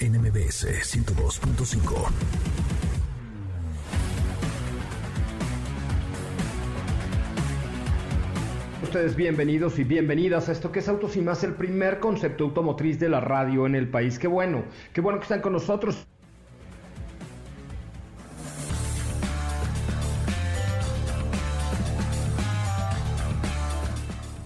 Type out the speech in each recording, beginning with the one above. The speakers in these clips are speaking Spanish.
NMBS 102.5. Ustedes bienvenidos y bienvenidas a esto que es Autos y más, el primer concepto automotriz de la radio en el país. Qué bueno, qué bueno que están con nosotros.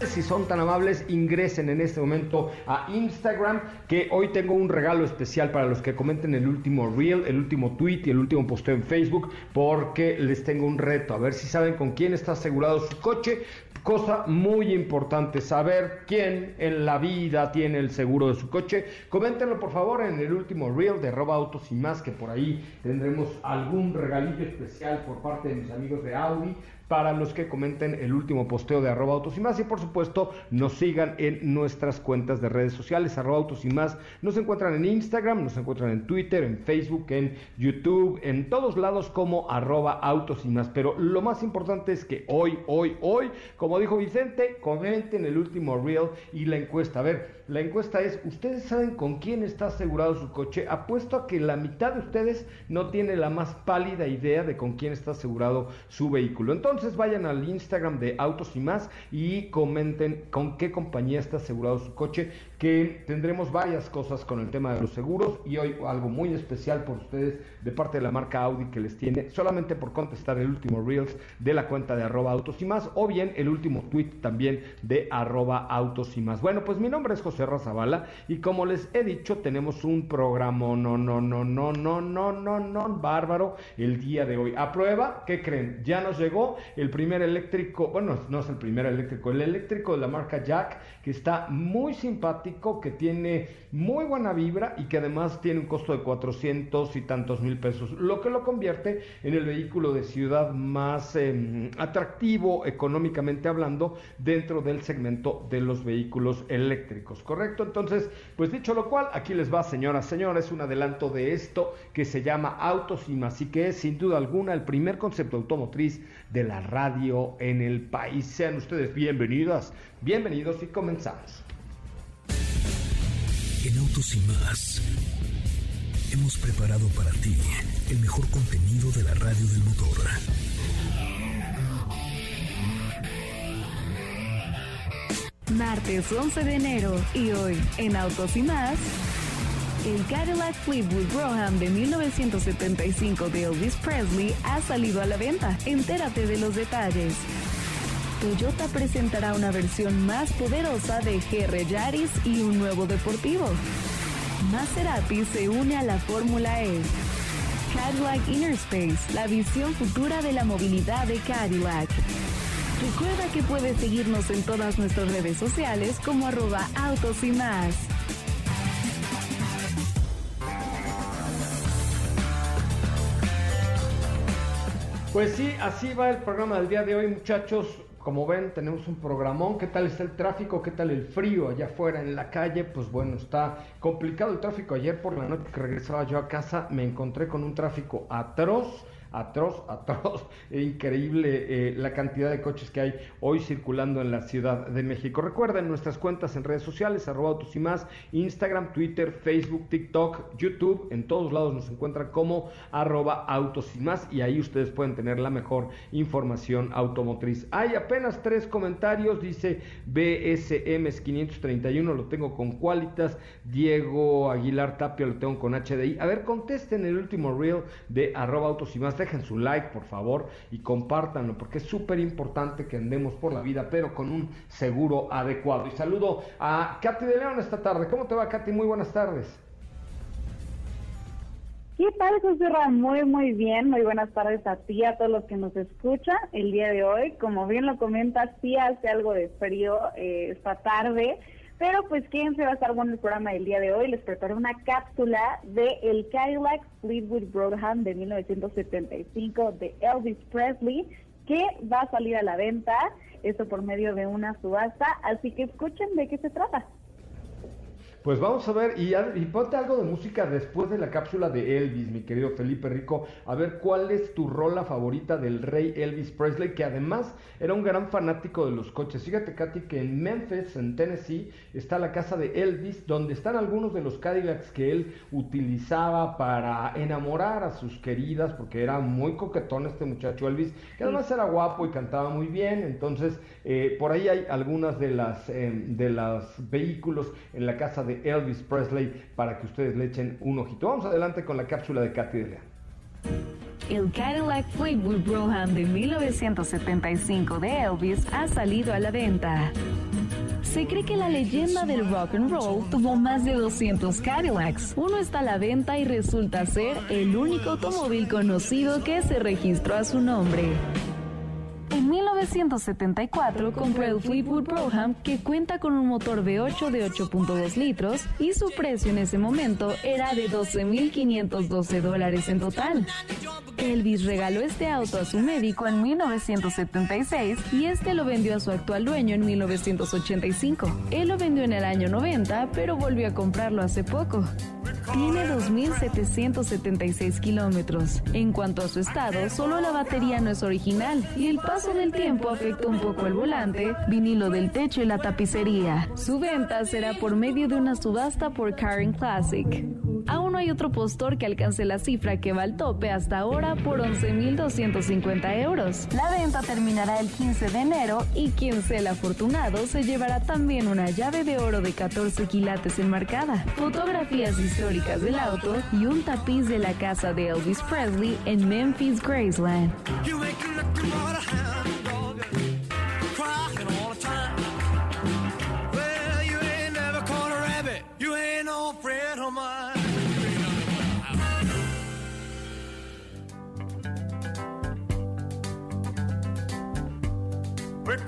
Si son tan amables, ingresen en este momento a Instagram, que hoy tengo un regalo especial para los que comenten el último reel, el último tweet y el último posteo en Facebook, porque les tengo un reto, a ver si saben con quién está asegurado su coche. Cosa muy importante, saber quién en la vida tiene el seguro de su coche. Coméntenlo por favor en el último reel de Roba Autos y más, que por ahí tendremos algún regalito especial por parte de mis amigos de Audi para los que comenten el último posteo de arroba autos y más y por supuesto nos sigan en nuestras cuentas de redes sociales arroba autos y más. Nos encuentran en Instagram nos encuentran en Twitter en Facebook en YouTube en todos lados como arroba autos y más. Pero lo más importante es que hoy hoy hoy como dijo Vicente comenten el último reel y la encuesta. A ver la encuesta es ustedes saben con quién está asegurado su coche apuesto a que la mitad de ustedes no tiene la más pálida idea de con quién está asegurado su vehículo. Entonces entonces vayan al Instagram de Autos y más y comenten con qué compañía está asegurado su coche, que tendremos varias cosas con el tema de los seguros y hoy algo muy especial por ustedes de parte de la marca Audi que les tiene solamente por contestar el último Reels de la cuenta de arroba autos y más o bien el último tweet también de arroba autos y más. Bueno, pues mi nombre es José Razabala y como les he dicho tenemos un programa no, no, no, no, no, no, no, no, bárbaro el día de hoy. A prueba, ¿qué creen? Ya nos llegó el primer eléctrico, bueno, no es el primer eléctrico, el eléctrico de la marca Jack, que está muy simpático, que tiene muy buena vibra y que además tiene un costo de 400 y tantos mil pesos, lo que lo convierte en el vehículo de ciudad más eh, atractivo económicamente hablando dentro del segmento de los vehículos eléctricos, ¿correcto? Entonces, pues dicho lo cual, aquí les va, señoras, señores, un adelanto de esto que se llama Autos y y que es sin duda alguna el primer concepto automotriz de la radio en el país. Sean ustedes bienvenidas, bienvenidos y comenzamos. En Autos y más hemos preparado para ti el mejor contenido de la radio del motor. Martes 11 de enero y hoy en Autos y más. El Cadillac Fleetwood Brougham de 1975 de Elvis Presley ha salido a la venta. Entérate de los detalles. Toyota presentará una versión más poderosa de GR Yaris y un nuevo deportivo. Maserati se une a la Fórmula E. Cadillac Inner Space, la visión futura de la movilidad de Cadillac. Recuerda que puedes seguirnos en todas nuestras redes sociales como arroba autos y más. Pues sí, así va el programa del día de hoy, muchachos. Como ven, tenemos un programón. ¿Qué tal está el tráfico? ¿Qué tal el frío allá afuera en la calle? Pues bueno, está complicado el tráfico. Ayer por la noche que regresaba yo a casa me encontré con un tráfico atroz atroz, atroz, e increíble eh, la cantidad de coches que hay hoy circulando en la Ciudad de México. Recuerden nuestras cuentas en redes sociales, arroba autos y más, Instagram, Twitter, Facebook, TikTok, YouTube, en todos lados nos encuentran como arroba autos y más y ahí ustedes pueden tener la mejor información automotriz. Hay apenas tres comentarios, dice BSM 531, lo tengo con Qualitas, Diego Aguilar Tapia lo tengo con HDI. A ver, contesten el último reel de arroba autos y más, dejen su like por favor y compártanlo porque es súper importante que andemos por la vida pero con un seguro adecuado. Y saludo a Katy de León esta tarde. ¿Cómo te va Katy? Muy buenas tardes. ¿Qué tal, José? Muy, muy bien. Muy buenas tardes a ti, a todos los que nos escuchan el día de hoy. Como bien lo comentas, sí hace algo de frío eh, esta tarde, pero pues se va a estar bueno el programa del día de hoy. Les preparé una cápsula de el Cadillac Fleetwood Broadham de 1975 de Elvis Presley, que va a salir a la venta, esto por medio de una subasta. Así que escuchen de qué se trata. Pues vamos a ver, y, y, ponte algo de música después de la cápsula de Elvis, mi querido Felipe Rico, a ver cuál es tu rola favorita del rey Elvis Presley, que además era un gran fanático de los coches. Fíjate, Katy, que en Memphis, en Tennessee, está la casa de Elvis, donde están algunos de los Cadillacs que él utilizaba para enamorar a sus queridas, porque era muy coquetón este muchacho Elvis, que además era guapo y cantaba muy bien, entonces eh, por ahí hay algunas de las eh, de los vehículos en la casa de Elvis Presley para que ustedes le echen un ojito. Vamos adelante con la cápsula de Katy de. El Cadillac Fleetwood Brougham de 1975 de Elvis ha salido a la venta. Se cree que la leyenda del rock and roll tuvo más de 200 Cadillacs. Uno está a la venta y resulta ser el único automóvil conocido que se registró a su nombre. En 1974 compró el Fleetwood Brougham que cuenta con un motor V8 de 8.2 litros y su precio en ese momento era de 12.512 dólares en total. Elvis regaló este auto a su médico en 1976 y este lo vendió a su actual dueño en 1985. Él lo vendió en el año 90 pero volvió a comprarlo hace poco. Tiene 2.776 kilómetros. En cuanto a su estado, solo la batería no es original y el paso del tiempo afectó un poco el volante, vinilo del techo y la tapicería. Su venta será por medio de una subasta por Karen Classic. Aún no hay otro postor que alcance la cifra que va al tope hasta ahora por 11.250 euros. La venta terminará el 15 de enero y quien sea el afortunado se llevará también una llave de oro de 14 quilates enmarcada, fotografías históricas del auto y un tapiz de la casa de Elvis Presley en Memphis, Graceland.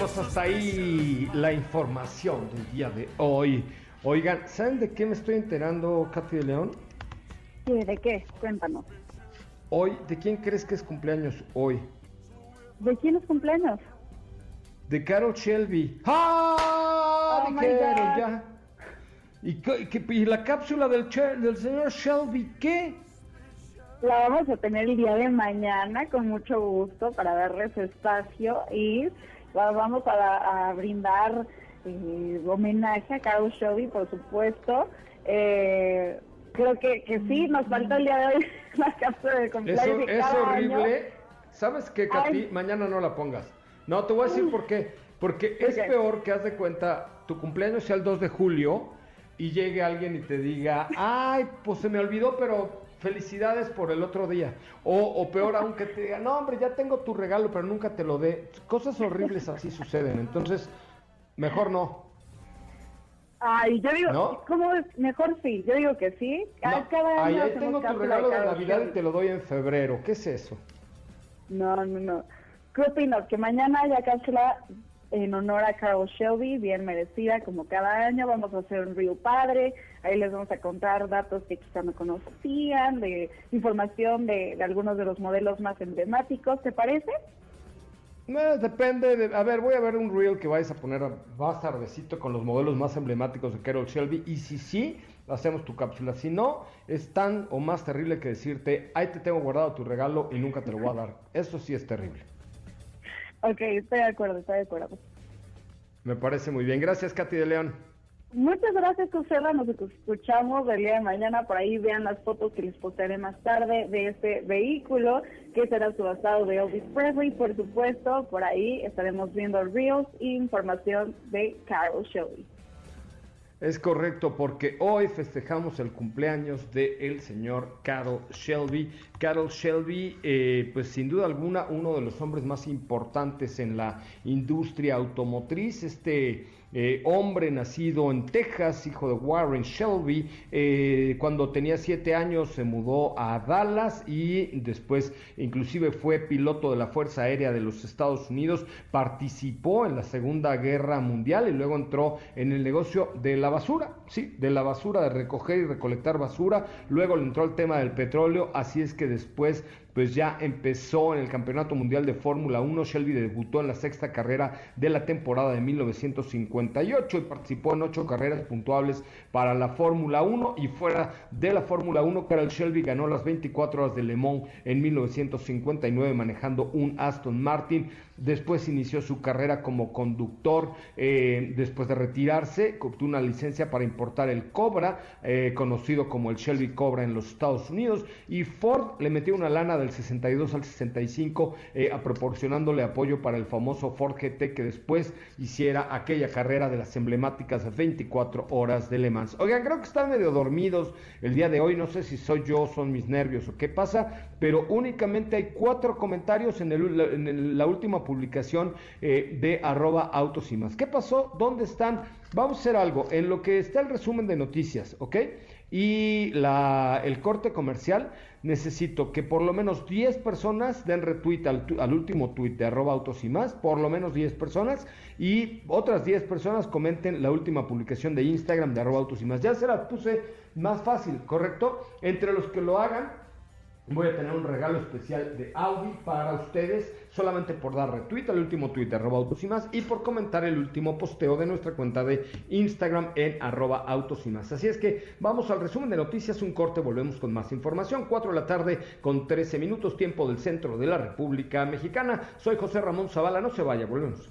Hasta ahí la información del día de hoy. Oigan, ¿saben de qué me estoy enterando, Katy de León? Sí, ¿de qué? Cuéntanos. Hoy, ¿de quién crees que es cumpleaños hoy? ¿De quién es cumpleaños? De Carol Shelby. ¡Ah! Oh, Dijeron ya. ¿Y, y la cápsula del, del señor Shelby qué? La vamos a tener el día de mañana con mucho gusto para darle su espacio y vamos a, a brindar eh, homenaje a Carol Shelby, por supuesto. Eh, creo que, que sí, nos falta el día de hoy la cápsula de cumpleaños Eso es cada año. horrible. ¿Sabes qué, Katy? Mañana no la pongas. No, te voy a decir por qué. Porque es Ok. peor que haz de cuenta, tu cumpleaños sea el 2 de julio y llegue alguien y te diga, ay, pues se me olvidó, pero felicidades por el otro día. O, o peor aún que te diga, no, hombre, ya tengo tu regalo, pero nunca te lo dé. Cosas horribles así suceden. Entonces, mejor no. Ay, yo digo, ¿No? ¿cómo es? Mejor sí, yo digo que sí. No, cada ahí, tengo tu regalo de Navidad y te lo doy en febrero. ¿Qué es eso? No, no, no. ¿Qué opinas? Que mañana haya cápsula en honor a Carol Shelby, bien merecida, como cada año. Vamos a hacer un Río Padre. Ahí les vamos a contar datos que quizá no conocían, de información de, algunos de los modelos más emblemáticos. ¿Te parece? No, depende de... A ver, voy a ver un reel que vais a poner más tardecito con los modelos más emblemáticos de Carol Shelby. Y si sí, hacemos tu cápsula. Si no, es tan o más terrible que decirte, ahí te tengo guardado tu regalo y nunca te lo voy a dar. Eso sí es terrible. Ok, estoy de acuerdo, estoy de acuerdo. Me parece muy bien. Gracias, Katy de León. Muchas gracias, José. Nos escuchamos el día de mañana. Por ahí vean las fotos que les postearé más tarde de este vehículo que será subastado de Elvis Presley. Por supuesto, por ahí estaremos viendo reels e información de Carol Shelby. Es correcto, porque hoy festejamos el cumpleaños del señor Carol Shelby. Carol Shelby, eh, pues sin duda alguna, uno de los hombres más importantes en la industria automotriz. Este eh, hombre nacido en Texas, hijo de Warren Shelby, eh, cuando tenía siete años se mudó a Dallas y después inclusive fue piloto de la Fuerza Aérea de los Estados Unidos, participó en la Segunda Guerra Mundial y luego entró en el negocio de la basura, sí, de la basura, de recoger y recolectar basura, luego le entró el tema del petróleo, así es que después pues ya empezó en el Campeonato Mundial de Fórmula 1. Shelby debutó en la sexta carrera de la temporada de 1958 y participó en ocho carreras puntuables para la Fórmula 1 y fuera de la Fórmula 1, Carol Shelby ganó las 24 horas de Le Mans en 1959 manejando un Aston Martin. Después inició su carrera como conductor. eh, después de retirarse, obtuvo una licencia para importar el Cobra, eh, conocido como el Shelby Cobra en los Estados Unidos. Y Ford le metió una lana del 62 al 65, eh, proporcionándole apoyo para el famoso Ford GT que después hiciera aquella carrera de las emblemáticas 24 horas de Le Mans. Oigan, creo que están medio dormidos el día de hoy. No sé si soy yo, son mis nervios o qué pasa, pero únicamente hay cuatro comentarios en, el- en la última publicación eh, de arroba autos y más. ¿Qué pasó? ¿Dónde están? Vamos a hacer algo. En lo que está el resumen de noticias, ¿ok? Y la, el corte comercial, necesito que por lo menos 10 personas den retweet al, al último tweet de arroba autos y más, por lo menos 10 personas, y otras 10 personas comenten la última publicación de Instagram de arroba autos y más. Ya se la puse más fácil, ¿correcto? Entre los que lo hagan, Voy a tener un regalo especial de Audi para ustedes, solamente por dar retweet al último tweet de arroba autos y más y por comentar el último posteo de nuestra cuenta de Instagram en arroba autos. Así es que vamos al resumen de noticias, un corte, volvemos con más información. 4 de la tarde con 13 minutos, tiempo del centro de la República Mexicana. Soy José Ramón Zavala, no se vaya, volvemos.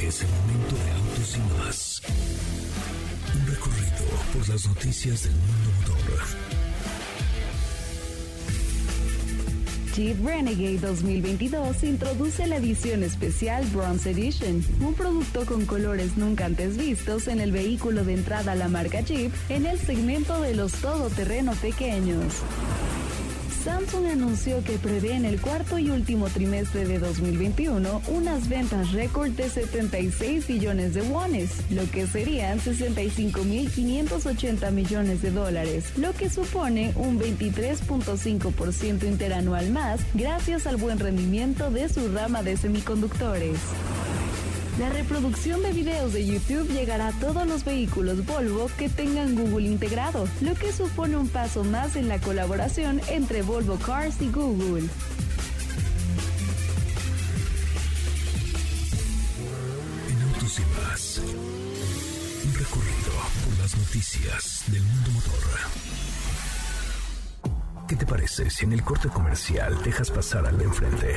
Es el momento de autos y más. Un recorrido por las noticias del mundo motor. Jeep Renegade 2022 introduce la edición especial Bronze Edition, un producto con colores nunca antes vistos en el vehículo de entrada a la marca Jeep en el segmento de los todoterreno pequeños. Samsung anunció que prevé en el cuarto y último trimestre de 2021 unas ventas récord de 76 billones de wones, lo que serían 65.580 millones de dólares, lo que supone un 23.5% interanual más gracias al buen rendimiento de su rama de semiconductores. La reproducción de videos de YouTube llegará a todos los vehículos Volvo que tengan Google integrado, lo que supone un paso más en la colaboración entre Volvo Cars y Google. En autos y más. Un recorrido por las noticias del mundo motor. ¿Qué te parece si en el corte comercial dejas pasar al de enfrente?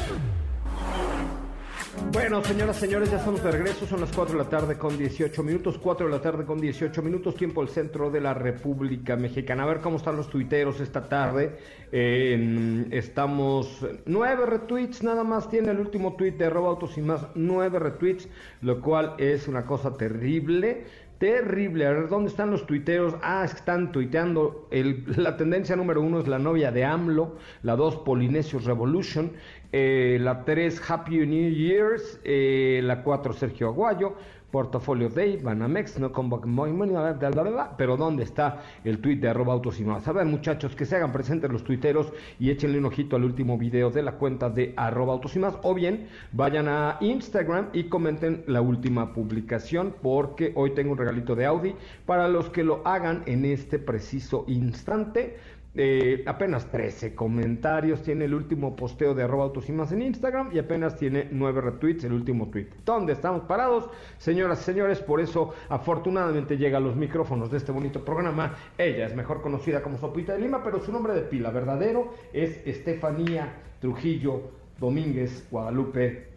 Bueno, señoras, señores, ya estamos de regreso. Son las 4 de la tarde con 18 minutos. 4 de la tarde con 18 minutos, tiempo el centro de la República Mexicana. A ver cómo están los tuiteros esta tarde. Eh, estamos. Nueve retweets, nada más tiene el último tweet de arroba autos y más. Nueve retweets, lo cual es una cosa terrible. Terrible. A ver, ¿dónde están los tuiteros? Ah, están tuiteando. El, la tendencia número uno es la novia de AMLO. La dos, Polinesios Revolution. Eh, la 3 Happy New Years, eh, la 4 Sergio Aguayo, Portafolio Day, Banamex, no bla, pero ¿dónde está el tweet de arroba autos? A ver muchachos, que se hagan presentes los tuiteros y échenle un ojito al último video de la cuenta de arroba autos o bien vayan a Instagram y comenten la última publicación, porque hoy tengo un regalito de Audi para los que lo hagan en este preciso instante. Eh, apenas 13 comentarios tiene el último posteo de arroba autos y más en Instagram y apenas tiene 9 retweets el último tweet. ¿Dónde estamos parados? Señoras y señores, por eso afortunadamente llega a los micrófonos de este bonito programa. Ella es mejor conocida como Sopita de Lima, pero su nombre de pila verdadero es Estefanía Trujillo Domínguez Guadalupe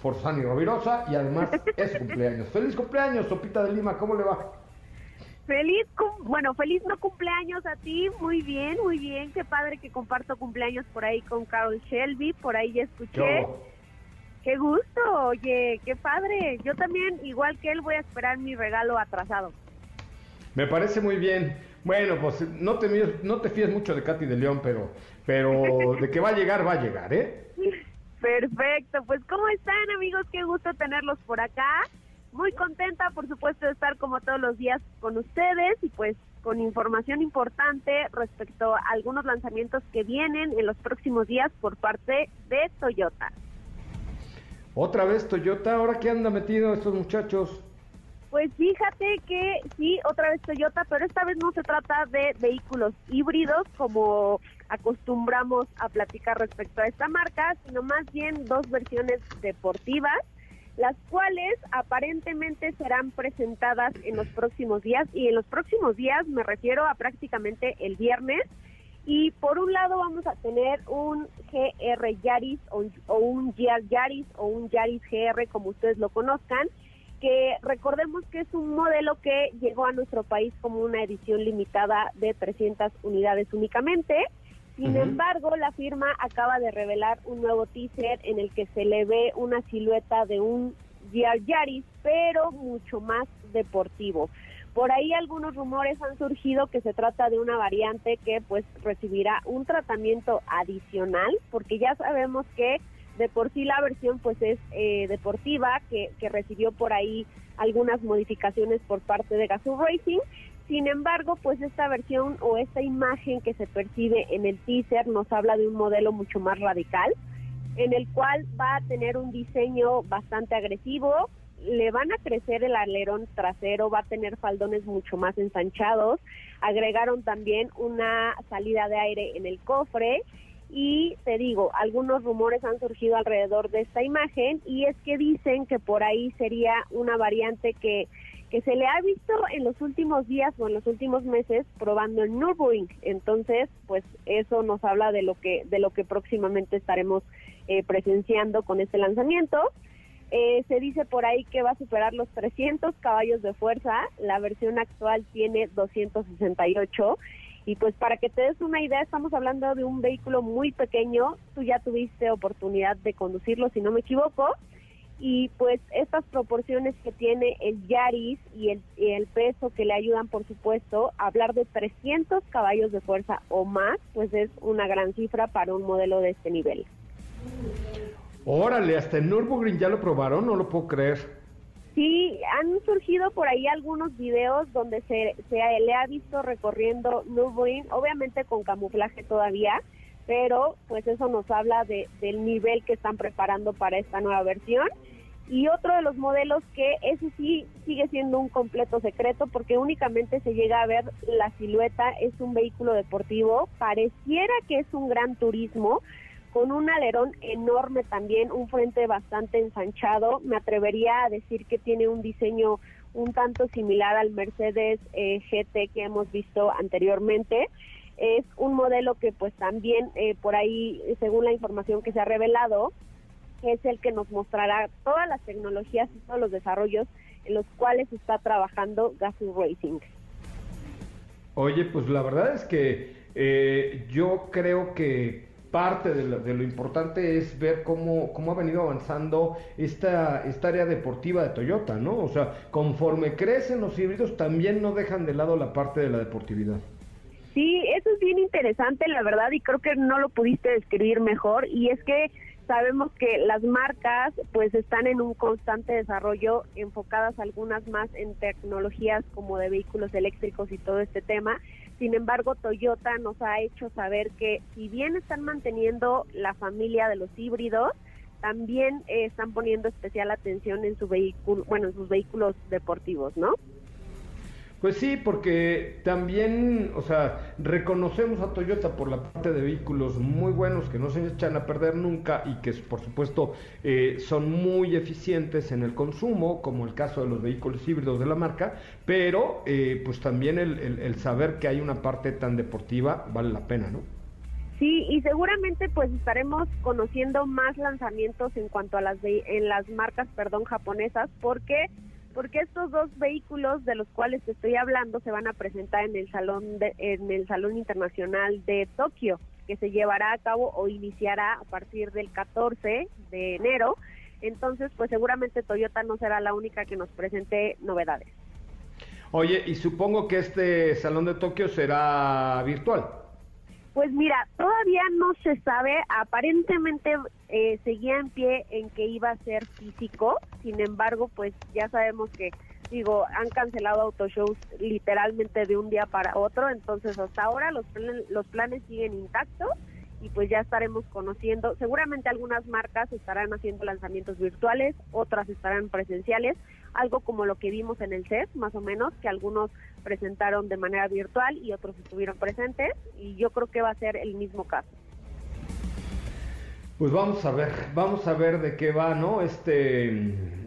Forzani Rovirosa y además es cumpleaños. ¡Feliz cumpleaños, Sopita de Lima! ¿Cómo le va? Feliz, cum- bueno, feliz no cumpleaños a ti, muy bien, muy bien, qué padre que comparto cumpleaños por ahí con Carol Shelby, por ahí ya escuché, Yo- qué gusto, oye, qué padre, yo también, igual que él, voy a esperar mi regalo atrasado. Me parece muy bien. Bueno, pues no te, no te fíes mucho de Katy de León, pero, pero de que va a llegar, va a llegar, ¿eh? Perfecto, pues ¿cómo están amigos? Qué gusto tenerlos por acá. Muy contenta, por supuesto, de estar como todos los días con ustedes y pues con información importante respecto a algunos lanzamientos que vienen en los próximos días por parte de Toyota. Otra vez Toyota, ahora que anda metido estos muchachos. Pues fíjate que sí, otra vez Toyota, pero esta vez no se trata de vehículos híbridos como acostumbramos a platicar respecto a esta marca, sino más bien dos versiones deportivas, las cuales aparentemente serán presentadas en los próximos días y en los próximos días me refiero a prácticamente el viernes. Y por un lado vamos a tener un GR Yaris o, un- Yaris o un Yaris GR como ustedes lo conozcan, que recordemos que es un modelo que llegó a nuestro país como una edición limitada de 300 unidades únicamente. Sin embargo, la firma acaba de revelar un nuevo teaser en el que se le ve una silueta de un Yaris, pero mucho más deportivo. Por ahí algunos rumores han surgido que se trata de una variante que pues recibirá un tratamiento adicional, porque ya sabemos que de por sí la versión pues es eh, deportiva, que, que recibió por ahí algunas modificaciones por parte de Gazoo Racing. Sin embargo, pues esta versión o esta imagen que se percibe en el teaser nos habla de un modelo mucho más radical, en el cual va a tener un diseño bastante agresivo, le van a crecer el alerón trasero, va a tener faldones mucho más ensanchados, agregaron también una salida de aire en el cofre y te digo, algunos rumores han surgido alrededor de esta imagen y es que dicen que por ahí sería una variante que que se le ha visto en los últimos días o en los últimos meses probando en Nürburgring. Entonces, pues eso nos habla de lo que de lo que próximamente estaremos eh, presenciando con este lanzamiento. Eh, se dice por ahí que va a superar los 300 caballos de fuerza. La versión actual tiene 268. Y pues para que te des una idea, estamos hablando de un vehículo muy pequeño. Tú ya tuviste oportunidad de conducirlo, si no me equivoco. Y pues estas proporciones que tiene el Yaris y el, y el peso que le ayudan, por supuesto, a hablar de 300 caballos de fuerza o más, pues es una gran cifra para un modelo de este nivel. Órale, hasta en Nürburgring ya lo probaron, no lo puedo creer. Sí, han surgido por ahí algunos videos donde se, se le ha visto recorriendo Nürburgring, obviamente con camuflaje todavía, pero pues eso nos habla de, del nivel que están preparando para esta nueva versión. Y otro de los modelos que ese sí sigue siendo un completo secreto porque únicamente se llega a ver la silueta, es un vehículo deportivo, pareciera que es un gran turismo, con un alerón enorme también, un frente bastante ensanchado. Me atrevería a decir que tiene un diseño un tanto similar al Mercedes eh, GT que hemos visto anteriormente. Es un modelo que pues también eh, por ahí, según la información que se ha revelado, es el que nos mostrará todas las tecnologías y todos los desarrollos en los cuales está trabajando Gazoo Racing. Oye, pues la verdad es que eh, yo creo que parte de lo, de lo importante es ver cómo, cómo ha venido avanzando esta, esta área deportiva de Toyota, ¿no? O sea, conforme crecen los híbridos, también no dejan de lado la parte de la deportividad. Sí, eso es bien interesante, la verdad, y creo que no lo pudiste describir mejor, y es que sabemos que las marcas pues están en un constante desarrollo, enfocadas algunas más en tecnologías como de vehículos eléctricos y todo este tema. Sin embargo, Toyota nos ha hecho saber que si bien están manteniendo la familia de los híbridos, también eh, están poniendo especial atención en su vehículo, bueno, en sus vehículos deportivos, ¿no? Pues sí, porque también, o sea, reconocemos a Toyota por la parte de vehículos muy buenos que no se echan a perder nunca y que por supuesto eh, son muy eficientes en el consumo, como el caso de los vehículos híbridos de la marca, pero eh, pues también el, el- el saber que hay una parte tan deportiva vale la pena, ¿no? Sí, y seguramente pues estaremos conociendo más lanzamientos en cuanto a las en las marcas, perdón, japonesas, porque porque estos dos vehículos de los cuales te estoy hablando se van a presentar en el salón de- en el salón internacional de Tokio, que se llevará a cabo o iniciará a partir del 14 de enero. Entonces, pues seguramente Toyota no será la única que nos presente novedades. Oye, y supongo que este salón de Tokio será virtual. Pues mira, todavía no se sabe, aparentemente eh, seguía en pie en que iba a ser físico, sin embargo, pues ya sabemos que, digo, han cancelado autoshows literalmente de un día para otro, entonces hasta ahora los, los planes siguen intactos y pues ya estaremos conociendo, seguramente algunas marcas estarán haciendo lanzamientos virtuales, otras estarán presenciales, algo como lo que vimos en el CES, más o menos, que algunos presentaron de manera virtual y otros estuvieron presentes, y yo creo que va a ser el mismo caso. Pues vamos a ver, vamos a ver de qué va, ¿no? Este,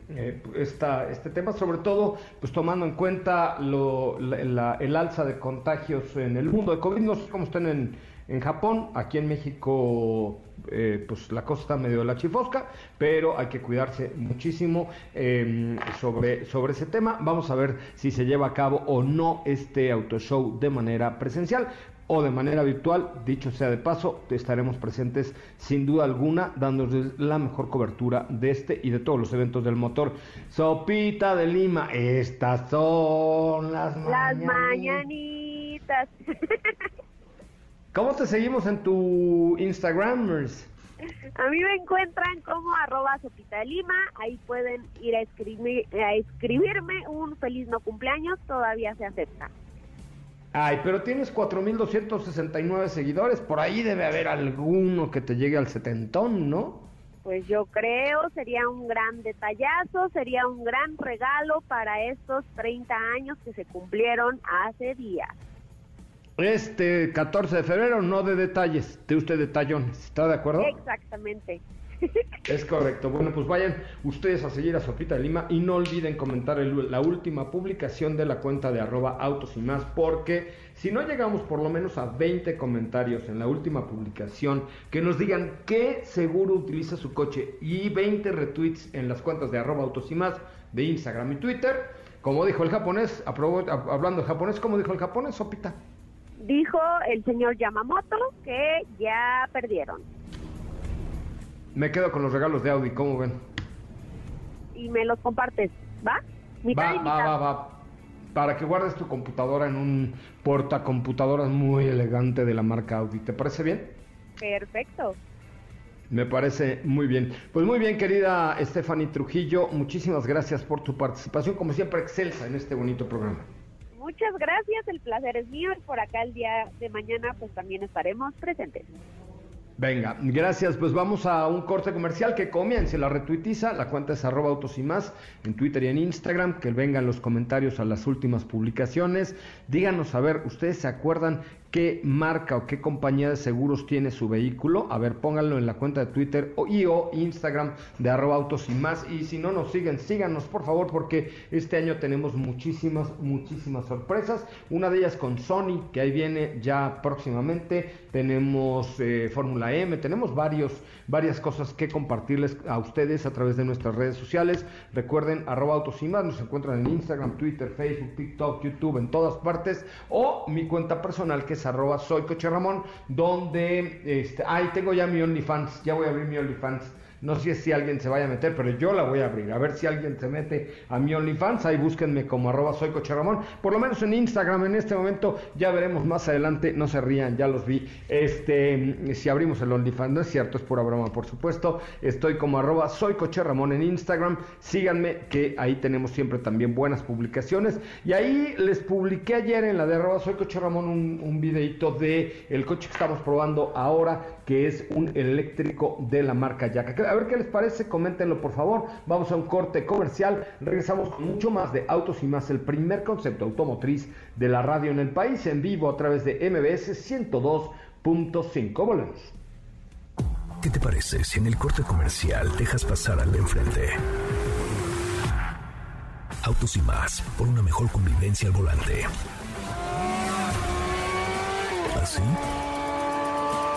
eh, esta, este tema, sobre todo, pues tomando en cuenta lo, la- el alza de contagios en el mundo de COVID, no sé cómo están en, en Japón, aquí en México, eh, pues la cosa está medio de la chifosca, pero hay que cuidarse muchísimo eh, sobre, sobre ese tema. Vamos a ver si se lleva a cabo o no este autoshow de manera presencial o de manera virtual, dicho sea de paso, estaremos presentes sin duda alguna, dándoles la mejor cobertura de este y de todos los eventos del motor. Sopita de Lima, estas son las Las mañanitas. mañanitas. ¿Cómo te seguimos en tu Instagramers? A mí me encuentran como arroba sopita lima, ahí pueden ir a, escribir, a escribirme un feliz no cumpleaños, todavía se acepta. Ay, pero tienes 4.269 seguidores, por ahí debe haber alguno que te llegue al setentón, ¿no? Pues yo creo, sería un gran detallazo, sería un gran regalo para estos 30 años que se cumplieron hace días. Este 14 de febrero, no de detalles, de usted detallones, ¿está de acuerdo? Exactamente. Es correcto. Bueno, pues vayan ustedes a seguir a Sopita de Lima y no olviden comentar el- la última publicación de la cuenta de arroba autos y más, porque si no llegamos por lo menos a 20 comentarios en la última publicación que nos digan qué seguro utiliza su coche y 20 retweets en las cuentas de arroba autos y más de Instagram y Twitter, como dijo el japonés, aprobó- hablando de japonés, como dijo el japonés, Sopita. Dijo el señor Yamamoto que ya perdieron. Me quedo con los regalos de Audi, ¿cómo ven? Y me los compartes, ¿va? Va, va, va, va. Para que guardes tu computadora en un portacomputadoras muy elegante de la marca Audi. ¿Te parece bien? Perfecto. Me parece muy bien. Pues muy bien, querida Stephanie Trujillo, muchísimas gracias por tu participación, como siempre, excelsa en este bonito programa. Muchas gracias, el placer es mío por acá el día de mañana pues también estaremos presentes. Venga, gracias. Pues vamos a un corte comercial que comience la retuitiza. La cuenta es arroba autos y más en Twitter y en Instagram. Que vengan los comentarios a las últimas publicaciones. Díganos, a ver, ¿ustedes se acuerdan qué marca o qué compañía de seguros tiene su vehículo. A ver, pónganlo en la cuenta de Twitter o, y o Instagram de arroba autos y si no nos siguen, síganos por favor porque este año tenemos muchísimas, muchísimas sorpresas. Una de ellas con Sony, que ahí viene ya próximamente. Tenemos eh, Fórmula M, tenemos varios, varias cosas que compartirles a ustedes a través de nuestras redes sociales. Recuerden, arroba autos nos encuentran en Instagram, Twitter, Facebook, TikTok, YouTube, en todas partes. O mi cuenta personal que es arroba soy Coche Ramón, donde, este, ahí tengo ya mi OnlyFans, ya voy a abrir mi OnlyFans. No sé si alguien se vaya a meter, pero yo la voy a abrir. A ver si alguien se mete a mi OnlyFans. Ahí búsquenme como arroba soy Coche Ramón. Por lo menos en Instagram en este momento. Ya veremos más adelante. No se rían, ya los vi. Este, si abrimos el OnlyFans, no es cierto, es pura broma, por supuesto. Estoy como arroba soy Coche Ramón en Instagram. Síganme, que ahí tenemos siempre también buenas publicaciones. Y ahí les publiqué ayer en la de arroba soy Coche Ramón un, un videito de el coche que estamos probando ahora, que es un eléctrico de la marca Yaka. A ver qué les parece, coméntenlo por favor. Vamos a un corte comercial. Regresamos con mucho más de Autos y más, el primer concepto automotriz de la radio en el país, en vivo a través de MBS 102.5. Volvemos. ¿Qué te parece si en el corte comercial dejas pasar al de enfrente? Autos y más, por una mejor convivencia al volante. ¿Así?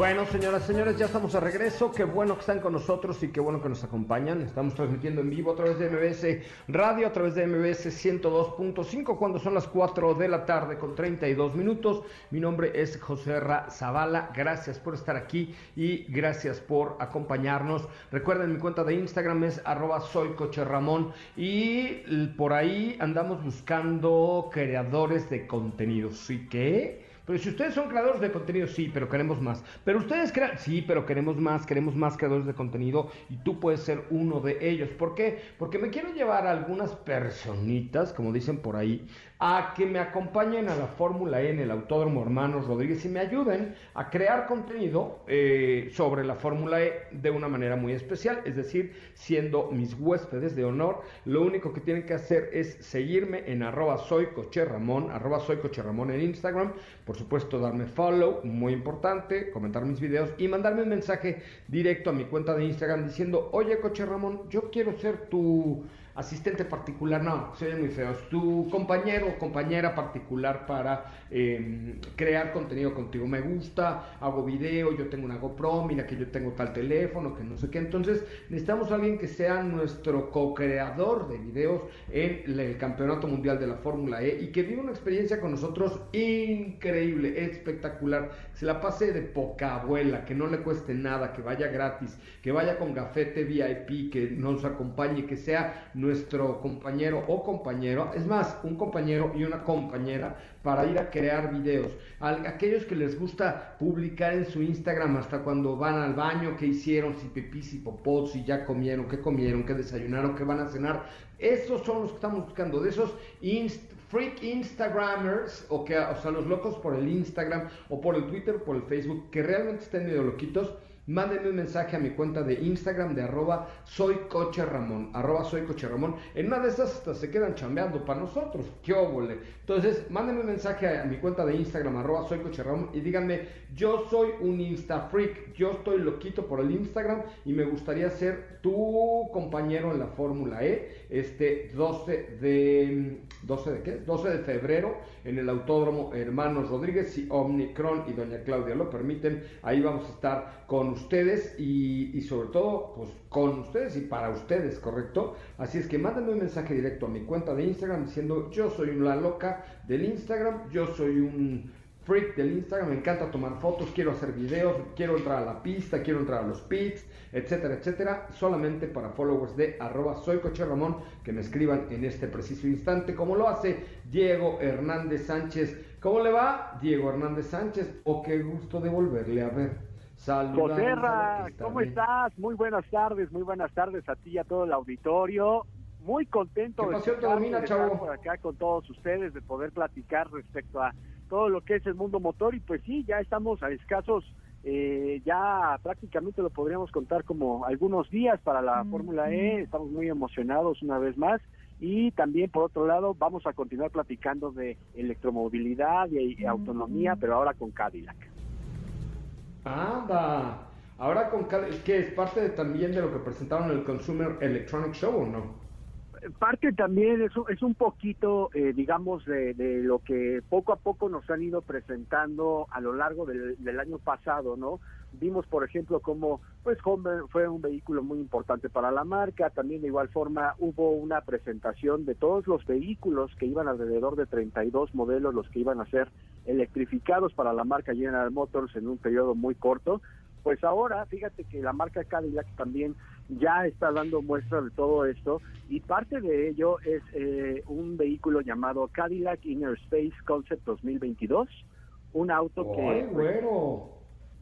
Bueno, señoras, señores, ya estamos de regreso. Qué bueno que están con nosotros y qué bueno que nos acompañan. Estamos transmitiendo en vivo a través de MBS Radio, a través de MBS 102.5, cuando son las 4 de la tarde con 32 minutos. Mi nombre es José Ra Zavala. Gracias por estar aquí y gracias por acompañarnos. Recuerden, mi cuenta de Instagram es arroba soy coche Ramón y por ahí andamos buscando creadores de contenidos. ¿Sí qué? Pero si ustedes son creadores de contenido, sí, pero queremos más. Pero ustedes crean, sí, pero queremos más, queremos más creadores de contenido y tú puedes ser uno de ellos. ¿Por qué? Porque me quiero llevar a algunas personitas, como dicen por ahí, a que me acompañen a la Fórmula E en el Autódromo Hermanos Rodríguez y me ayuden a crear contenido eh, sobre la Fórmula E de una manera muy especial, es decir, siendo mis huéspedes de honor, lo único que tienen que hacer es seguirme en arroba soy coche Ramón, arroba soy coche Ramón en Instagram, por supuesto darme follow, muy importante, comentar mis videos y mandarme un mensaje directo a mi cuenta de Instagram diciendo, oye coche Ramón, yo quiero ser tu asistente particular, no, se muy feo, es tu compañero o compañera particular para eh, crear contenido contigo. Me gusta, hago video, yo tengo una GoPro, mira que yo tengo tal teléfono, que no sé qué. Entonces necesitamos a alguien que sea nuestro co-creador de videos en el Campeonato Mundial de la Fórmula E y que viva una experiencia con nosotros increíble, espectacular. Se la pase de poca abuela, que no le cueste nada, que vaya gratis, que vaya con gafete VIP, que nos acompañe, que sea nuestro compañero o compañero, es más, un compañero y una compañera para ir a crear videos. A aquellos que les gusta publicar en su Instagram hasta cuando van al baño, qué hicieron, si pipí, si popó, si ya comieron, qué comieron, qué desayunaron, qué van a cenar. Esos son los que estamos buscando, de esos inst freak Instagramers, o, o sea, los locos por el Instagram o por el Twitter, por el Facebook, que realmente estén medio loquitos mándenme un mensaje a mi cuenta de Instagram de arroba soy coche Ramón, arroba soy coche Ramón. En una de esas hasta se quedan chambeando para nosotros. ¡Qué óvole! Entonces, mándenme un mensaje a mi cuenta de Instagram, arroba soy coche Ramón, y díganme, yo soy un Insta freak, yo estoy loquito por el Instagram y me gustaría ser tu compañero en la Fórmula E este 12 de 12 de qué? 12 de febrero en el Autódromo Hermanos Rodríguez, si Omnicron y Doña Claudia lo permiten, ahí vamos a estar con ustedes y, y, sobre todo pues con ustedes y para ustedes, ¿correcto? Así es que mándenme un mensaje directo a mi cuenta de Instagram diciendo yo soy una loca del Instagram, yo soy un freak del Instagram, me encanta tomar fotos, quiero hacer videos, quiero entrar a la pista, quiero entrar a los pits, etcétera, etcétera, solamente para followers de arroba soy coche Ramón, que me escriban en este preciso instante, como lo hace Diego Hernández Sánchez. ¿Cómo le va, Diego Hernández Sánchez? O qué gusto de volverle a ver. Saludos. ¿cómo estás? Muy buenas tardes, muy buenas tardes a ti y a todo el auditorio. Muy contento ¿Qué de estar, domina, de estar chavo? por acá con todos ustedes, de poder platicar respecto a todo lo que es el mundo motor y pues sí, ya estamos a escasos eh, ya prácticamente lo podríamos contar como algunos días para la Fórmula E. Estamos muy emocionados una vez más. Y también, por otro lado, vamos a continuar platicando de electromovilidad y, y autonomía, pero ahora con Cadillac. Anda. Ahora con cada, que es parte de- también de lo que presentaron en el Consumer Electronic Show, ¿o no? Parte también es, es un poquito, eh, digamos, de, de lo que poco a poco nos han ido presentando a lo largo del, año pasado, ¿no? Vimos, por ejemplo, cómo pues Hummer fue un vehículo muy importante para la marca. También de igual forma hubo una presentación de todos los vehículos que iban alrededor de 32 modelos, los que iban a ser electrificados para la marca General Motors en un periodo muy corto. Pues ahora, fíjate que la marca Cadillac también ya está dando muestras de todo esto y parte de ello es eh, un vehículo llamado Cadillac Inner Space Concept 2022, un auto que ¡Ay, pues,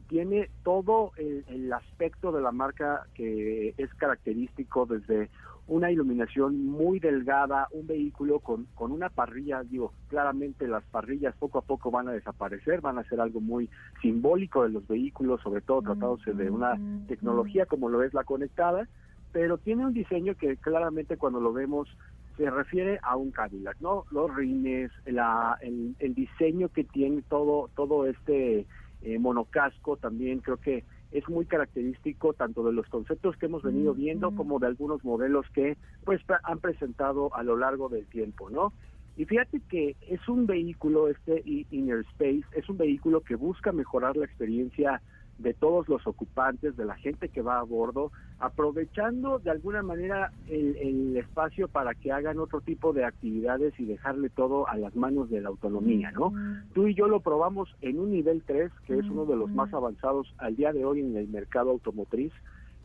tiene todo el, el aspecto de la marca que es característico desde una iluminación muy delgada, un vehículo con, con una parrilla, digo, claramente las parrillas poco a poco van a desaparecer, van a ser algo muy simbólico de los vehículos, sobre todo tratándose de una tecnología como lo es la conectada, pero tiene un diseño que claramente cuando lo vemos se refiere a un Cadillac, ¿no? Los rines, la, el, el diseño que tiene todo, todo este eh, monocasco también creo que es muy característico tanto de los conceptos que hemos venido viendo como de algunos modelos que pues han presentado a lo largo del tiempo, ¿no? Y fíjate que es un vehículo, este Inner Space, es un vehículo que busca mejorar la experiencia de todos los ocupantes, de la gente que va a bordo, aprovechando de alguna manera el, el espacio para que hagan otro tipo de actividades y dejarle todo a las manos de la autonomía, ¿no? Tú y yo lo probamos en un nivel 3, que es uno de los más avanzados al día de hoy en el mercado automotriz,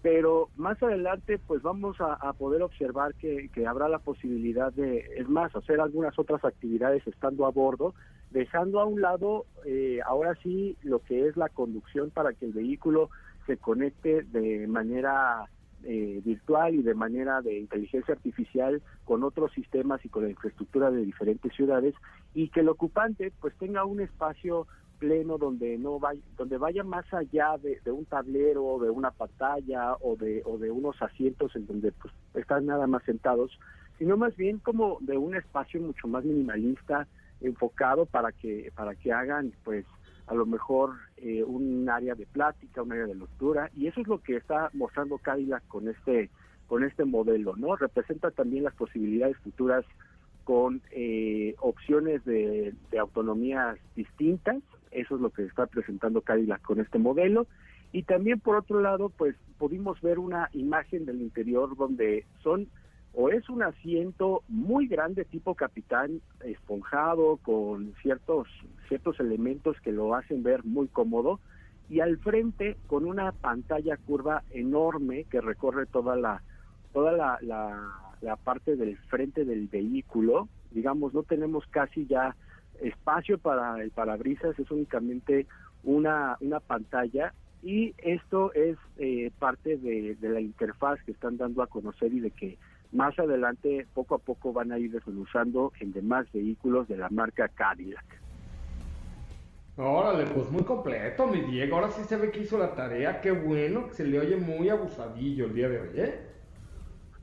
pero más adelante pues vamos a, poder observar que, que habrá la posibilidad de, es más, hacer algunas otras actividades estando a bordo, dejando a un lado eh, ahora sí lo que es la conducción para que el vehículo se conecte de manera eh, virtual y de manera de inteligencia artificial con otros sistemas y con la infraestructura de diferentes ciudades y que el ocupante pues tenga un espacio pleno donde no vaya donde vaya más allá de, un tablero de una pantalla o de o de unos asientos en donde pues están nada más sentados sino más bien como de un espacio mucho más minimalista enfocado para que para que hagan pues a lo mejor eh, un área de plática, un área de lectura, y eso es lo que está mostrando Cadillac con este con este modelo, ¿no? Representa también las posibilidades futuras con eh, opciones de, de autonomías distintas, eso es lo que está presentando Cadillac con este modelo, y también por otro lado, pues pudimos ver una imagen del interior donde son o es un asiento muy grande tipo capitán esponjado con ciertos ciertos elementos que lo hacen ver muy cómodo y al frente con una pantalla curva enorme que recorre toda la toda la, la, la parte del frente del vehículo. Digamos no tenemos casi ya espacio para el parabrisas es únicamente una una pantalla y esto es eh, parte de, de la interfaz que están dando a conocer y de que más adelante poco a poco van a ir desmenuzando en demás vehículos de la marca Cadillac. Órale, pues muy completo, mi Diego. Ahora sí se ve que hizo la tarea. Qué bueno, que se le oye muy abusadillo el día de hoy, ¿eh?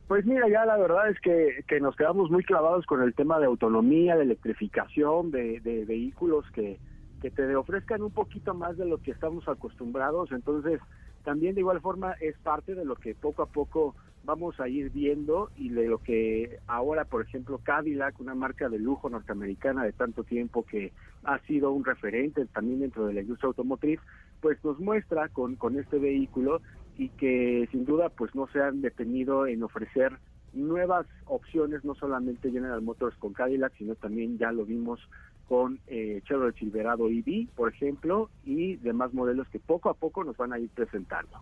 Pues mira, ya la verdad es que, que nos quedamos muy clavados con el tema de autonomía, de electrificación, de, de vehículos que, que te ofrezcan un poquito más de lo que estamos acostumbrados. Entonces, también de igual forma es parte de lo que poco a poco vamos a ir viendo y de lo que ahora, por ejemplo, Cadillac, una marca de lujo norteamericana de tanto tiempo que ha sido un referente también dentro de la industria automotriz, pues nos muestra con, con este vehículo y que sin duda pues no se han detenido en ofrecer nuevas opciones, no solamente General Motors con Cadillac, sino también ya lo vimos con eh, Chevrolet Silverado EV, por ejemplo, y demás modelos que poco a poco nos van a ir presentando.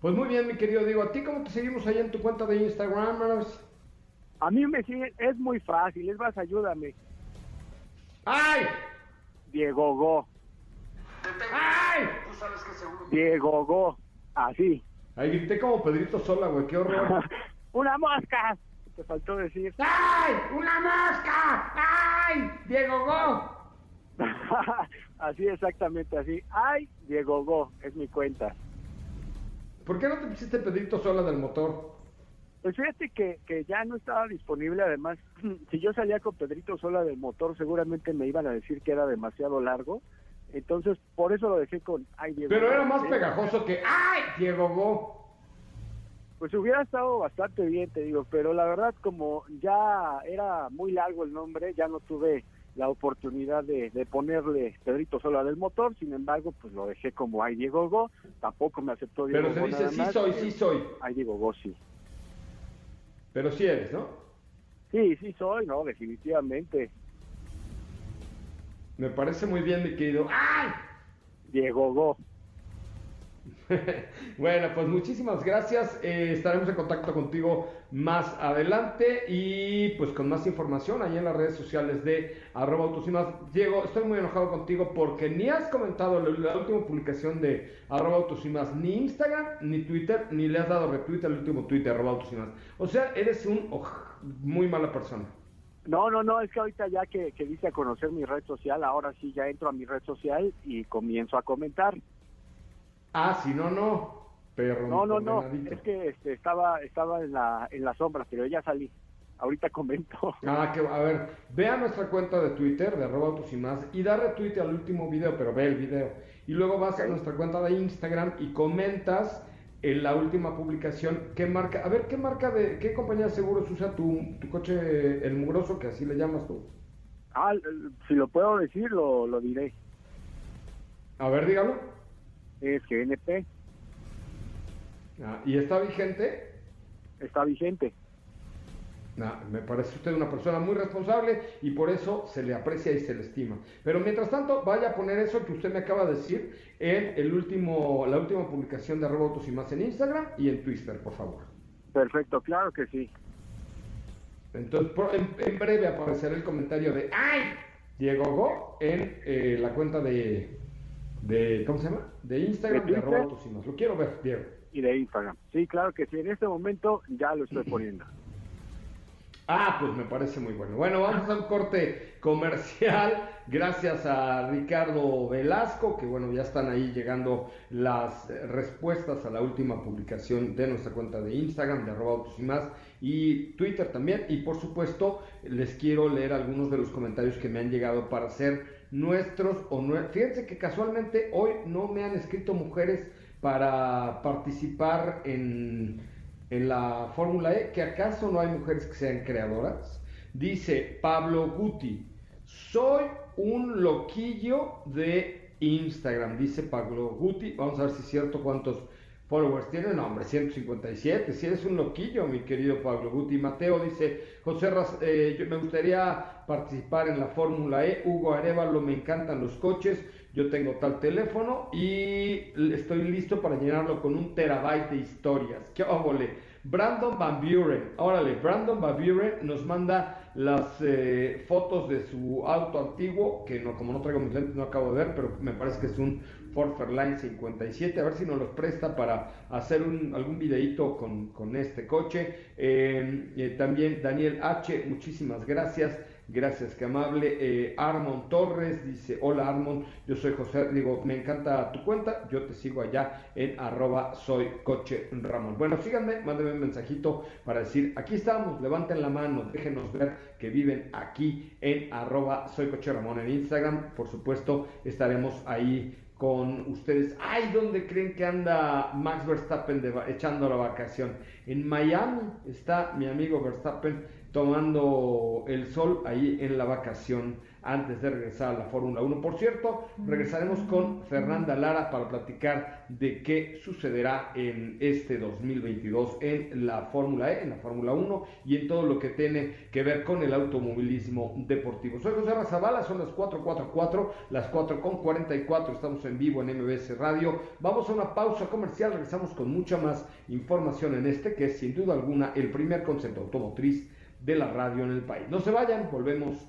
Pues muy bien, mi querido Diego. ¿A ti cómo te seguimos allá en tu cuenta de Instagram? A mí me siguen, es muy fácil, es más, ayúdame. ¡Ay! Diego Go, ¡Ay! Diego Go, así. Ay, grité como Pedrito Sola, güey. Qué horror. ¡Una mosca! Te faltó decir. ¡Ay! ¡Una mosca! ¡Ay! ¡Diego Go! así exactamente, así. Ay, Diego Go, es mi cuenta. ¿Por qué no te pusiste Pedrito Sola del motor? Pues fíjate que, que ya no estaba disponible, además, si yo salía con Pedrito Sola del motor, seguramente me iban a decir que era demasiado largo, entonces por eso lo dejé con Ay, Diego Pero era más pegajoso que ¡Ay, Diego Go! Pues hubiera estado bastante bien, te digo, pero la verdad como ya era muy largo el nombre, ya no tuve la oportunidad de, de ponerle Pedrito Sola del motor, sin embargo, pues lo dejé como Ay Diego Go, tampoco me aceptó Diego Pero se Go dice nada sí más, soy, sí soy. Ay Diego Go, sí. Pero sí eres, ¿no? Sí, sí soy, no, definitivamente. Me parece muy bien, mi querido. ¡Ay! Diego Go. bueno, pues muchísimas gracias. Eh, estaremos en contacto contigo más adelante y pues con más información ahí en las redes sociales de arroba autos y más. Diego, estoy muy enojado contigo porque ni has comentado la, última publicación de arroba autos y más, ni Instagram, ni Twitter, ni le has dado retweet al último tweet de arroba autos y más. O sea, eres un muy mala persona. No, no, no, es que ahorita ya que, que dice a conocer mi red social, ahora sí ya entro a mi red social y comienzo a comentar. Ah, si no, no. Perro. No, no, no, es que este, estaba estaba en la, en la sombra, pero ya salí. Ahorita comento. Ah, que, a ver, ve a nuestra cuenta de Twitter, de arroba autos y más, y da retweet al último video, pero ve el video. Y luego vas a nuestra cuenta de Instagram y comentas en la última publicación qué marca, a ver, qué marca de, qué compañía de seguros usa tu, tu coche, el mugroso, que así le llamas tú. Ah, si lo puedo decir, lo, lo diré. A ver, dígalo. Es GNP, Ah, ¿Y está vigente? está vigente. Nah, me parece usted una persona muy responsable y por eso se le aprecia y se le estima. Pero mientras tanto, vaya a poner eso que usted me acaba de decir en el último, la última publicación de arroba autos y más en Instagram y en Twitter, por favor. Perfecto, claro que sí. Entonces, en breve aparecerá el comentario de ¡Ay! Diego Go en eh, la cuenta de, de, ¿cómo se llama? De Instagram ¿De de arroba Twitter? y más. Lo quiero ver, Diego. Y de Instagram. Sí, claro que sí. En este momento ya lo estoy poniendo. Ah, pues me parece muy bueno. Bueno, vamos a un corte comercial. Gracias a Ricardo Velasco, que bueno, ya están ahí llegando las respuestas a la última publicación de nuestra cuenta de Instagram, de arroba autos y más, y Twitter también. Y por supuesto, les quiero leer algunos de los comentarios que me han llegado para ser nuestros o nue- Fíjense que casualmente hoy no me han escrito mujeres para participar en en la Fórmula E, que acaso no hay mujeres que sean creadoras. Dice Pablo Guti, soy un loquillo de Instagram, dice Pablo Guti. Vamos a ver si es cierto cuántos followers tiene. No, hombre, 157. Si eres un loquillo, mi querido Pablo Guti. Mateo dice, José eh, yo me gustaría participar en la Fórmula E. Hugo Arevalo, me encantan los coches. Yo tengo tal teléfono y estoy listo para llenarlo con un terabyte de historias. ¡Qué óvole! Brandon Van Buren. Órale, Brandon Van Buren nos manda las eh, fotos de su auto antiguo, que no, como no traigo mis lentes no acabo de ver, pero me parece que es un Ford Fairlane 57. A ver si nos los presta para hacer algún videíto con, con este coche. Eh, eh, también Daniel H., muchísimas gracias. Gracias, que amable. Eh, Armon Torres dice, hola Armon, yo soy José, digo, me encanta tu cuenta, yo te sigo allá en arroba soy. Bueno, síganme, mándenme un mensajito para decir, aquí estamos, levanten la mano, déjenos ver que viven aquí en arroba soy Ramón en Instagram. Por supuesto, estaremos ahí con ustedes. Ay, ¿dónde creen que anda Max Verstappen de echando la vacación? En Miami está mi amigo Verstappen tomando el sol ahí en la vacación antes de regresar a la Fórmula 1. Por cierto, regresaremos con Fernanda Lara para platicar de qué sucederá en este 2022 en la Fórmula E, en la Fórmula 1 y en todo lo que tiene que ver con el automovilismo deportivo. Soy José Razabala, son las 444, las 4 con 44, estamos en vivo en MBS Radio. Vamos a una pausa comercial, regresamos con mucha más información en este, que es sin duda alguna el primer concepto automotriz de la radio en el país. No se vayan, volvemos.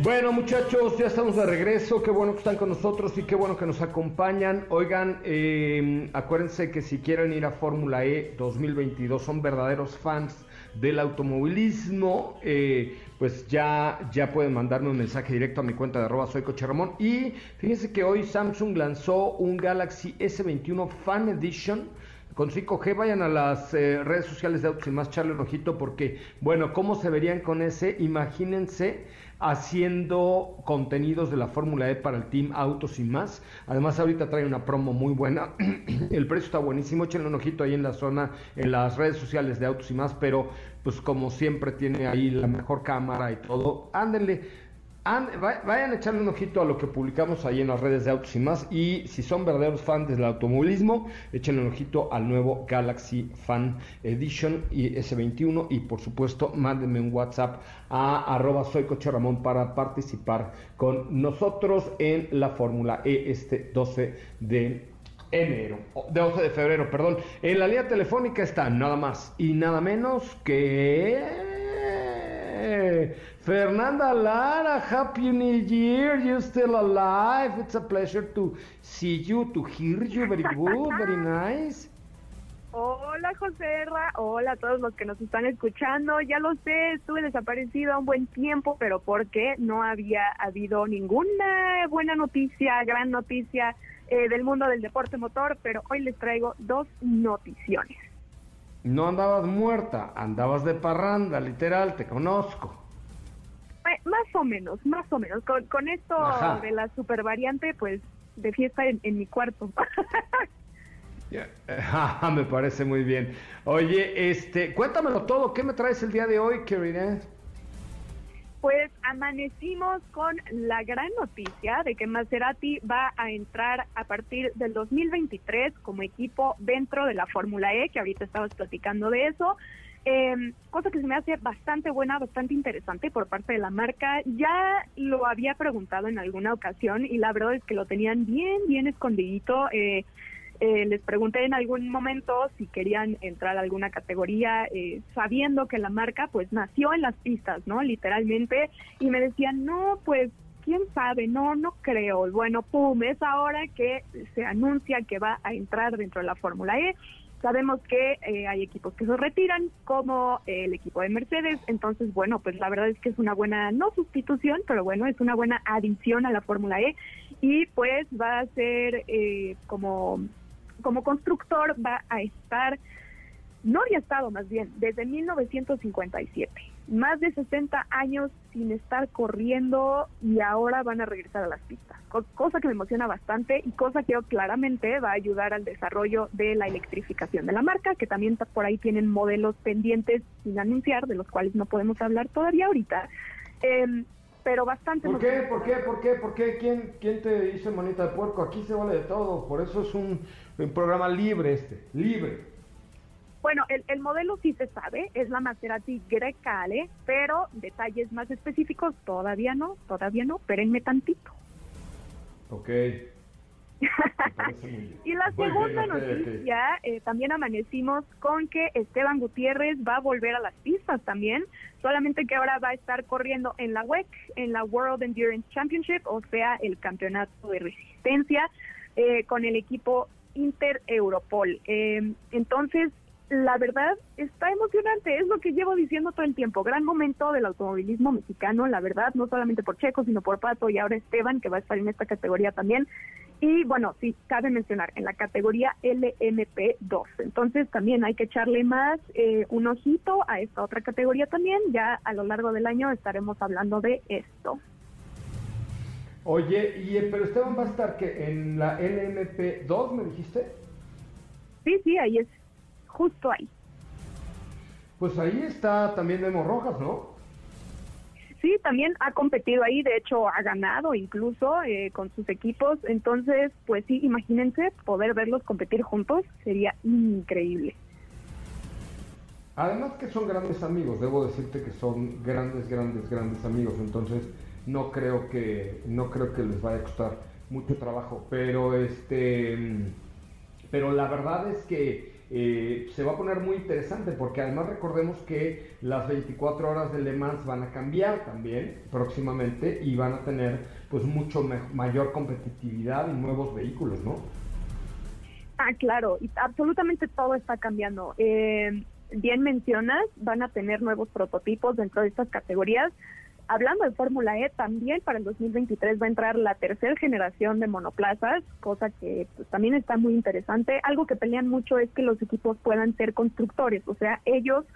Bueno, muchachos, ya estamos de regreso. Qué bueno que están con nosotros y qué bueno que nos acompañan. Oigan, eh, acuérdense que si quieren ir a Fórmula E 2022, son verdaderos fans del automovilismo, eh, pues ya, ya pueden mandarme un mensaje directo a mi cuenta de arroba soy Coche. Y fíjense que hoy Samsung lanzó un Galaxy S21 Fan Edition con 5G. Vayan a las eh, redes sociales de Autos y más, charle un ojito porque, bueno, ¿cómo se verían con ese? Imagínense haciendo contenidos de la Fórmula E para el Team Autos y más. Además, ahorita trae una promo muy buena. el precio está buenísimo. Échenle un ojito ahí en la zona, en las redes sociales de Autos y más. Pero, pues, como siempre, tiene ahí la mejor cámara y todo. Ándenle vayan a echarle un ojito a lo que publicamos ahí en las redes de autos y más. Y si son verdaderos fans del automovilismo, échenle un ojito al nuevo Galaxy Fan Edition y S21. Y por supuesto, mándenme un WhatsApp a arroba Ramón para participar con nosotros en la Fórmula E este 12 de enero, 12 de febrero, perdón. En la línea telefónica está nada más y nada menos que Fernanda Lara, Happy New Year. You're still alive. It's a pleasure to see you, to hear you. Very good, very nice. Hola José hola a todos los que nos están escuchando. Ya lo sé, estuve desaparecido un buen tiempo, pero porque no había habido ninguna buena noticia, gran noticia eh, del mundo del deporte motor, pero hoy les traigo dos noticiones. No andabas muerta, andabas de parranda, literal, te conozco. Eh, más o menos, más o menos. Con, esto de la super variante, pues de fiesta en, mi cuarto. me parece muy bien. Oye, este, cuéntamelo todo. ¿Qué me traes el día de hoy, Karina? Pues amanecimos con la gran noticia de que Maserati va a entrar a partir del 2023 como equipo dentro de la Fórmula E, que ahorita estabas platicando de eso. Eh, cosa que se me hace bastante buena, bastante interesante por parte de la marca. Ya lo había preguntado en alguna ocasión y la verdad es que lo tenían bien, bien escondidito. Eh, eh, les pregunté en algún momento si querían entrar a alguna categoría, eh, sabiendo que la marca pues nació en las pistas, ¿no? Literalmente, y me decían, no, pues quién sabe, no, no creo. Bueno, pum, es ahora que se anuncia que va a entrar dentro de la Fórmula E. Sabemos que eh, hay equipos que se retiran, como el equipo de Mercedes, entonces, bueno, pues la verdad es que es una buena, no sustitución, pero bueno, es una buena adición a la Fórmula E. Y pues va a ser eh, como, como constructor, va a estar, no había estado más bien, desde 1957 más de 60 años sin estar corriendo y ahora van a regresar a las pistas, cosa que me emociona bastante y cosa que claramente va a ayudar al desarrollo de la electrificación de la marca, que también por ahí tienen modelos pendientes sin anunciar, de los cuales no podemos hablar todavía ahorita. Em, pero bastante. ¿Por qué? ¿Por qué? ¿Por qué? ¿Por qué? ¿Quién, ¿Quién te hizo manita de puerco? Aquí se vale de todo, por eso es un programa libre este, libre. Bueno, el, modelo sí se sabe, es la Maserati Grecale, pero detalles más específicos todavía no, todavía no, espérenme tantito. Ok. y la segunda noticia, eh, también amanecimos con que Esteban Gutiérrez va a volver a las pistas también, solamente que ahora va a estar corriendo en la WEC, en la World Endurance Championship, o sea, el campeonato de resistencia, eh, con el equipo Inter Europol. Eh, entonces, la verdad está emocionante, es lo que llevo diciendo todo el tiempo. Gran momento del automovilismo mexicano, la verdad, no solamente por Checo, sino por Pato y ahora Esteban, que va a estar en esta categoría también. Y bueno, sí, cabe mencionar, en la categoría LMP2. Entonces también hay que echarle más eh, un ojito a esta otra categoría también. Ya a lo largo del año estaremos hablando de esto. Oye, y, pero Esteban va a estar que en la LMP2, ¿me dijiste? Sí, sí, ahí es justo ahí. Pues ahí está también Memo Rojas, ¿no? Sí, también ha competido ahí, de hecho ha ganado incluso eh, con sus equipos, entonces pues sí, imagínense poder verlos competir juntos, sería increíble. Además que son grandes amigos, debo decirte que son grandes, grandes, grandes amigos, entonces no creo que no creo que les vaya a costar mucho trabajo, pero este, pero la verdad es que eh, se va a poner muy interesante porque además recordemos que las 24 horas de Le Mans van a cambiar también próximamente y van a tener pues mucho mayor competitividad y nuevos vehículos, ¿no? Ah, claro, y absolutamente todo está cambiando. Eh, bien mencionas, van a tener nuevos prototipos dentro de estas categorías. Hablando de Fórmula E, también para el 2023 va a entrar la tercera generación de monoplazas, cosa que pues, también está muy interesante. Algo que pelean mucho es que los equipos puedan ser constructores, o sea, ellos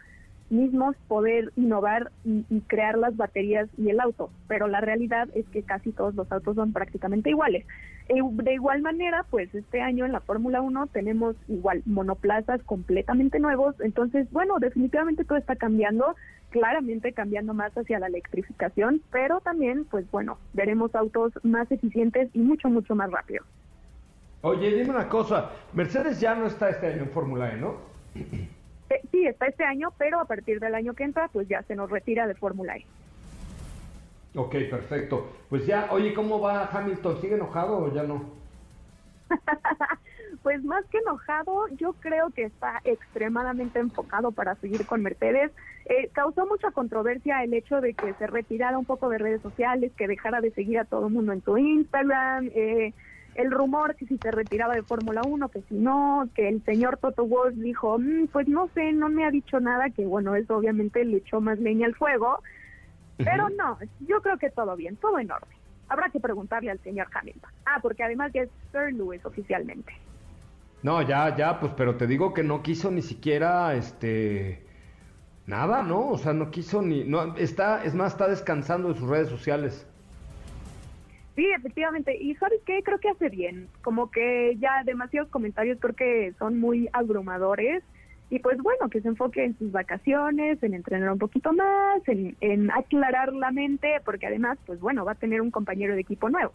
mismos poder innovar y, crear las baterías y el auto, pero la realidad es que casi todos los autos son prácticamente iguales. E, de igual manera, pues este año en la Fórmula 1 tenemos igual monoplazas completamente nuevos, entonces, bueno, definitivamente todo está cambiando claramente cambiando más hacia la electrificación, pero también, pues bueno, veremos autos más eficientes y mucho, mucho más rápidos. Oye, dime una cosa, Mercedes ya no está este año en Fórmula E, ¿no? Eh, sí, está este año, pero a partir del año que entra, pues ya se nos retira de Fórmula E. Ok, perfecto. Pues ya, oye, ¿cómo va Hamilton? ¿Sigue enojado o ya no? pues más que enojado, yo creo que está extremadamente enfocado para seguir con Mercedes. Eh, causó mucha controversia el hecho de que se retirara un poco de redes sociales, que dejara de seguir a todo el mundo en su Instagram, eh, el rumor que si se retiraba de Fórmula 1, que si no, que el señor Toto Wolff dijo, mm, pues no sé, no me ha dicho nada, que bueno, eso obviamente le echó más leña al fuego, pero no, yo creo que todo bien, todo en orden. Habrá que preguntarle al señor Hamilton. Ah, porque además ya es Sir Lewis oficialmente. No, ya, ya, pues, pero te digo que no quiso ni siquiera, este, nada, ¿no? O sea, no quiso ni, no, está, es más, está descansando de sus redes sociales. Sí, efectivamente. Y sabes qué, creo que hace bien. Como que ya demasiados comentarios creo que son muy abrumadores. Y pues bueno, que se enfoque en sus vacaciones, en entrenar un poquito más, en, en aclarar la mente, porque además, pues bueno, va a tener un compañero de equipo nuevo.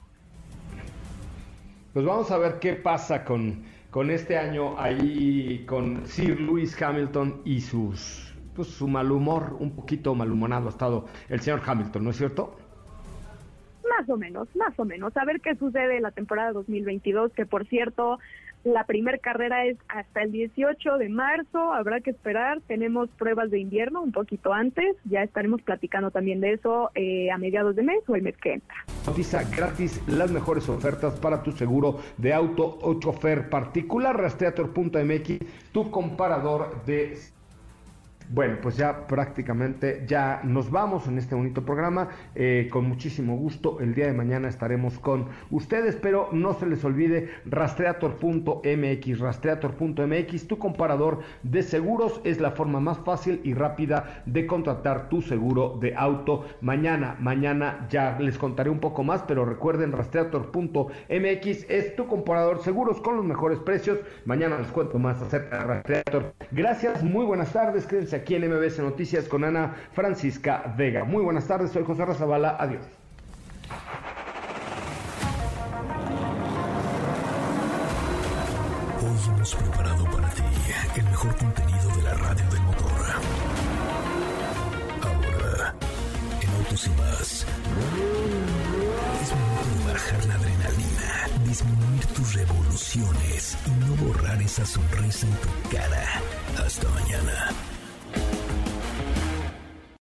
Pues vamos a ver qué pasa con, con este año ahí con Sir Lewis Hamilton y sus pues su mal humor, un poquito malhumorado ha estado el señor Hamilton, ¿no es cierto? Más o menos, más o menos. A ver qué sucede en la temporada 2022, que por cierto, la primera carrera es hasta el 18 de marzo, habrá que esperar. Tenemos pruebas de invierno un poquito antes, ya estaremos platicando también de eso eh, a mediados de mes o el mes que entra. Cotiza gratis las mejores ofertas para tu seguro de auto o chofer particular. Rastreator.mx, tu comparador de bueno, pues ya prácticamente ya nos vamos en este bonito programa. Eh, con muchísimo gusto, el día de mañana estaremos con ustedes, pero no se les olvide rastreator.mx, rastreator.mx, tu comparador de seguros es la forma más fácil y rápida de contratar tu seguro de auto. Mañana, mañana ya les contaré un poco más, pero recuerden rastreator.mx es tu comparador seguros con los mejores precios. Mañana les cuento más acerca de Rastreator. Gracias, muy buenas tardes, quédense aquí en MBS Noticias con Ana Francisca Vega. Muy buenas tardes, soy José Razabala, adiós. Hoy hemos preparado para ti el mejor contenido de la radio del motor. Ahora, en Autos y más, es momento de bajar la adrenalina, disminuir tus revoluciones y no borrar esa sonrisa en tu cara. Hasta mañana.